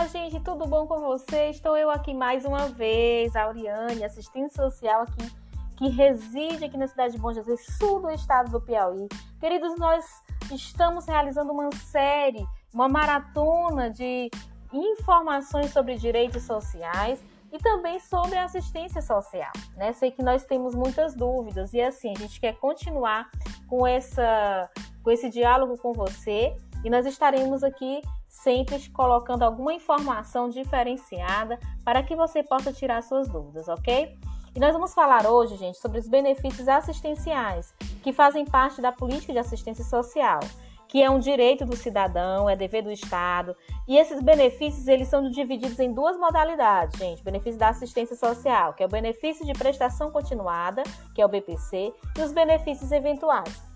Olá, gente, tudo bom com vocês? Estou eu aqui mais uma vez, Auriane, assistente social aqui, que reside aqui na cidade de Bom Jesus, sul do estado do Piauí. Queridos, nós estamos realizando uma série, uma maratona de informações sobre direitos sociais e também sobre assistência social, né? Sei que nós temos muitas dúvidas e assim, a gente quer continuar com essa com esse diálogo com você e nós estaremos aqui sempre colocando alguma informação diferenciada para que você possa tirar suas dúvidas, ok? E nós vamos falar hoje, gente, sobre os benefícios assistenciais que fazem parte da política de assistência social, que é um direito do cidadão, é dever do Estado. E esses benefícios, eles são divididos em duas modalidades, gente. benefício da assistência social, que é o benefício de prestação continuada, que é o BPC, e os benefícios eventuais.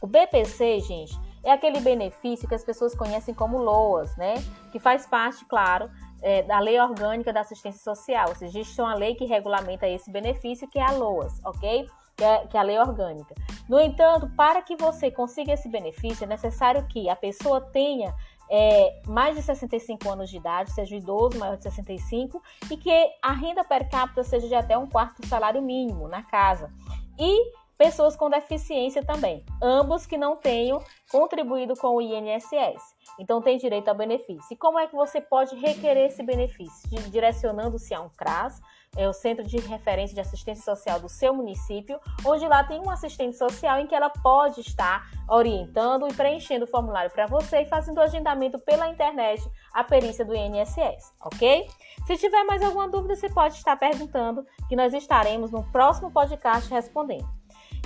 O BPC, gente, é aquele benefício que as pessoas conhecem como LOAS, né? Que faz parte, claro, é, da Lei Orgânica da Assistência Social. Ou seja, existe uma lei que regulamenta esse benefício, que é a LOAS, ok? Que é, que é a lei orgânica. No entanto, para que você consiga esse benefício, é necessário que a pessoa tenha é, mais de 65 anos de idade, seja idoso maior de 65, e que a renda per capita seja de até um quarto do salário mínimo na casa. E pessoas com deficiência também, ambos que não tenham contribuído com o INSS. Então tem direito ao benefício. E como é que você pode requerer esse benefício? Direcionando-se a um CRAS, é o Centro de Referência de Assistência Social do seu município, onde lá tem um assistente social em que ela pode estar orientando e preenchendo o formulário para você e fazendo o agendamento pela internet, a perícia do INSS, ok? Se tiver mais alguma dúvida, você pode estar perguntando, que nós estaremos no próximo podcast respondendo.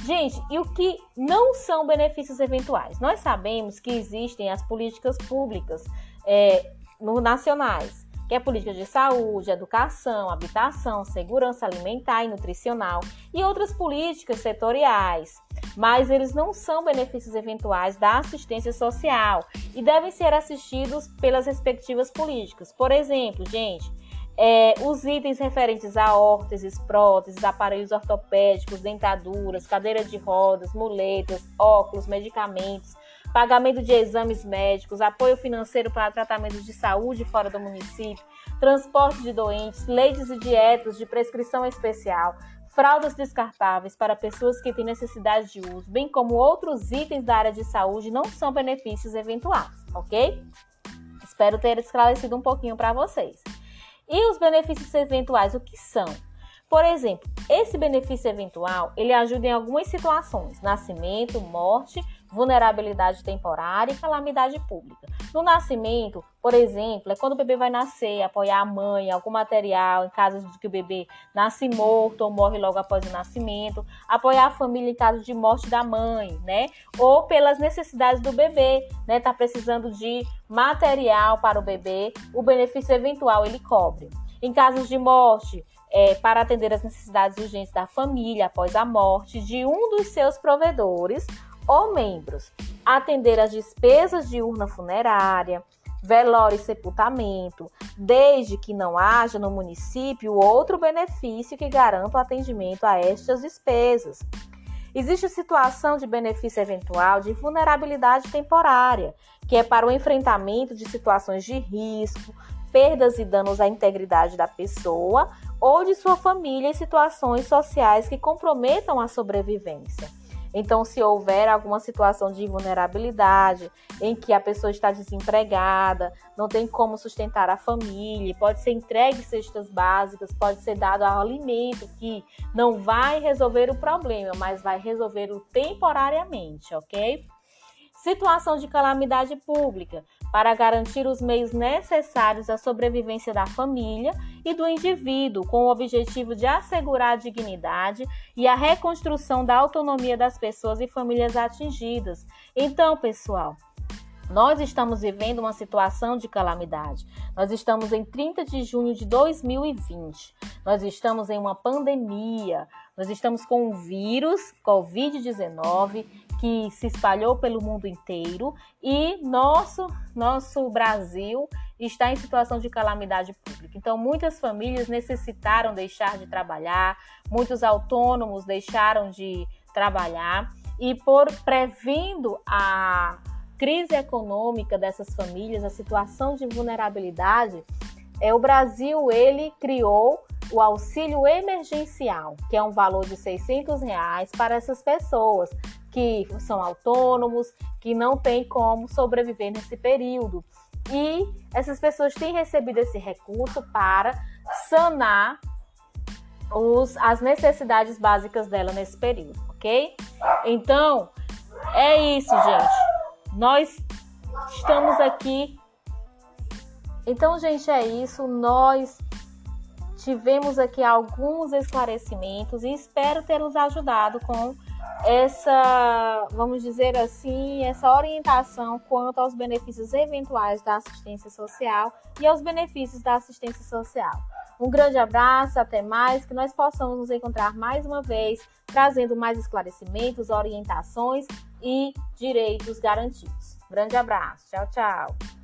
Gente, e o que não são benefícios eventuais? Nós sabemos que existem as políticas públicas é, no, nacionais, que é política de saúde, educação, habitação, segurança alimentar e nutricional, e outras políticas setoriais, mas eles não são benefícios eventuais da assistência social e devem ser assistidos pelas respectivas políticas. Por exemplo, gente, é, os itens referentes a órteses, próteses, aparelhos ortopédicos, dentaduras, cadeira de rodas, muletas, óculos, medicamentos, pagamento de exames médicos, apoio financeiro para tratamento de saúde fora do município, transporte de doentes, leites e dietas de prescrição especial, fraldas descartáveis para pessoas que têm necessidade de uso, bem como outros itens da área de saúde, não são benefícios eventuais, ok? Espero ter esclarecido um pouquinho para vocês. E os benefícios eventuais, o que são? Por exemplo, esse benefício eventual, ele ajuda em algumas situações: nascimento, morte, vulnerabilidade temporária e calamidade pública. No nascimento, por exemplo, é quando o bebê vai nascer, apoiar a mãe, algum material, em caso de que o bebê nasce morto ou morre logo após o nascimento, apoiar a família em caso de morte da mãe, né? Ou pelas necessidades do bebê, né? Tá precisando de material para o bebê, o benefício eventual ele cobre. Em casos de morte, é, para atender as necessidades urgentes da família após a morte de um dos seus provedores ou membros, atender as despesas de urna funerária, velório e sepultamento, desde que não haja no município outro benefício que garanta o atendimento a estas despesas. Existe situação de benefício eventual de vulnerabilidade temporária, que é para o enfrentamento de situações de risco, perdas e danos à integridade da pessoa ou de sua família em situações sociais que comprometam a sobrevivência. Então, se houver alguma situação de vulnerabilidade, em que a pessoa está desempregada, não tem como sustentar a família, pode ser entregue cestas básicas, pode ser dado alimento que não vai resolver o problema, mas vai resolver o temporariamente, ok? Situação de calamidade pública, para garantir os meios necessários à sobrevivência da família e do indivíduo, com o objetivo de assegurar a dignidade e a reconstrução da autonomia das pessoas e famílias atingidas. Então, pessoal, nós estamos vivendo uma situação de calamidade. Nós estamos em 30 de junho de 2020. Nós estamos em uma pandemia. Nós estamos com o vírus Covid-19 que se espalhou pelo mundo inteiro e nosso nosso Brasil está em situação de calamidade pública. Então, muitas famílias necessitaram deixar de trabalhar, muitos autônomos deixaram de trabalhar e por previndo a crise econômica dessas famílias, a situação de vulnerabilidade, é, o Brasil ele criou o auxílio emergencial, que é um valor de 600 reais para essas pessoas que são autônomos, que não têm como sobreviver nesse período. E essas pessoas têm recebido esse recurso para sanar os, as necessidades básicas dela nesse período, ok? Então, é isso, gente. Nós estamos aqui. Então, gente, é isso. Nós tivemos aqui alguns esclarecimentos e espero ter os ajudado com essa, vamos dizer assim, essa orientação quanto aos benefícios eventuais da assistência social e aos benefícios da assistência social. Um grande abraço, até mais, que nós possamos nos encontrar mais uma vez, trazendo mais esclarecimentos, orientações e direitos garantidos. Grande abraço, tchau, tchau.